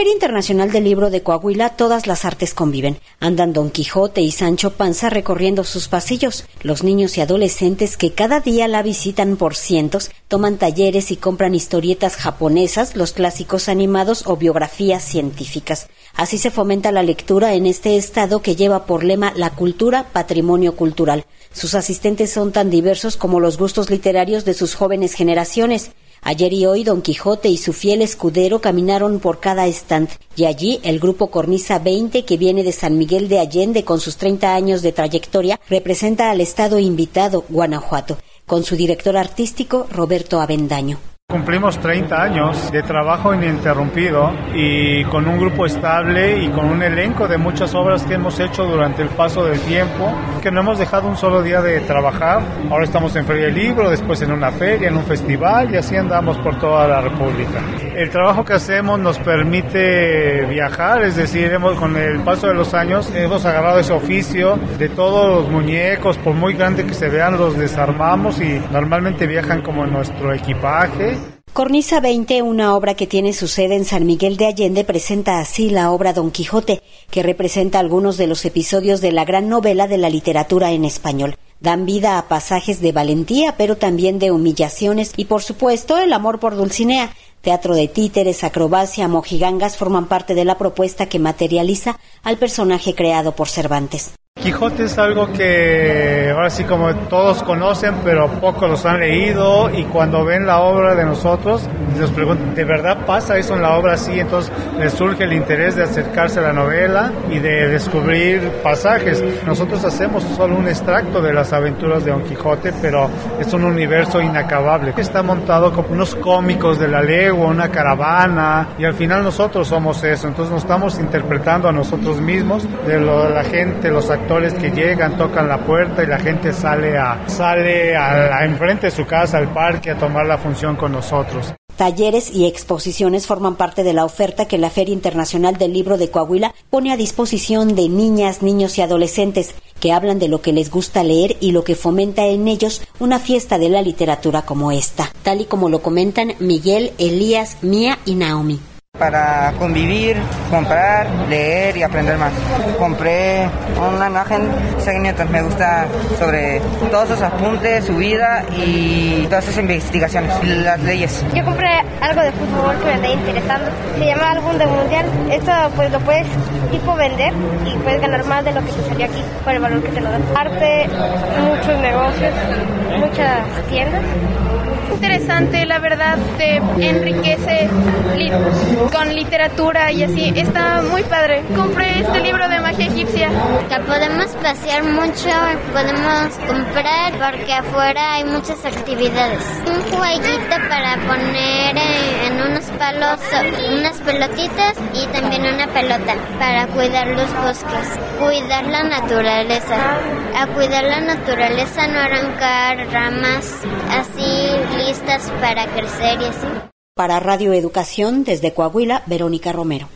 Feria Internacional del Libro de Coahuila todas las artes conviven. Andan Don Quijote y Sancho Panza recorriendo sus pasillos. Los niños y adolescentes que cada día la visitan por cientos toman talleres y compran historietas japonesas, los clásicos animados o biografías científicas. Así se fomenta la lectura en este estado que lleva por lema la cultura, patrimonio cultural. Sus asistentes son tan diversos como los gustos literarios de sus jóvenes generaciones. Ayer y hoy Don Quijote y su fiel escudero caminaron por cada stand y allí el grupo Cornisa 20 que viene de San Miguel de Allende con sus 30 años de trayectoria representa al estado invitado Guanajuato con su director artístico Roberto Avendaño. Cumplimos 30 años de trabajo ininterrumpido y con un grupo estable y con un elenco de muchas obras que hemos hecho durante el paso del tiempo, que no hemos dejado un solo día de trabajar. Ahora estamos en Feria del Libro, después en una feria, en un festival y así andamos por toda la República. El trabajo que hacemos nos permite viajar, es decir, hemos, con el paso de los años hemos agarrado ese oficio de todos los muñecos, por muy grande que se vean, los desarmamos y normalmente viajan como en nuestro equipaje Cornisa 20, una obra que tiene su sede en San Miguel de Allende, presenta así la obra Don Quijote, que representa algunos de los episodios de la gran novela de la literatura en español. Dan vida a pasajes de valentía, pero también de humillaciones y, por supuesto, el amor por Dulcinea. Teatro de títeres, acrobacia, mojigangas forman parte de la propuesta que materializa al personaje creado por Cervantes. Quijote es algo que ahora sí como todos conocen, pero pocos los han leído y cuando ven la obra de nosotros, nos preguntan, ¿de verdad pasa eso en la obra así? Entonces les surge el interés de acercarse a la novela y de descubrir pasajes. Nosotros hacemos solo un extracto de las aventuras de Don Quijote, pero es un universo inacabable. Está montado como unos cómicos de la legua, una caravana, y al final nosotros somos eso. Entonces nos estamos interpretando a nosotros mismos, de, lo, la gente, los actores que llegan, tocan la puerta y la gente sale a sale a, enfrente de su casa al parque a tomar la función con nosotros. Talleres y exposiciones forman parte de la oferta que la Feria Internacional del Libro de Coahuila pone a disposición de niñas, niños y adolescentes que hablan de lo que les gusta leer y lo que fomenta en ellos una fiesta de la literatura como esta, tal y como lo comentan Miguel, Elías, Mía y Naomi para convivir, comprar, leer y aprender más. Compré una imagen, entonces me gusta sobre todos sus apuntes, su vida y todas sus investigaciones, las leyes. Yo compré algo de fútbol que me está interesando. Se llama álbum de mundial. Esto pues lo puedes tipo vender y puedes ganar más de lo que te salió aquí por el valor que te lo dan. Arte, muchos negocios, muchas tiendas interesante, la verdad, te enriquece con literatura y así. Está muy padre. Compré este libro de magia egipcia. Podemos pasear mucho, podemos comprar porque afuera hay muchas actividades. Un jueguito para poner en unos palos unas pelotitas y también una pelota para cuidar los bosques, cuidar la naturaleza. A cuidar la naturaleza, no arrancar ramas así para crecer y así. Para Radio Educación, desde Coahuila, Verónica Romero.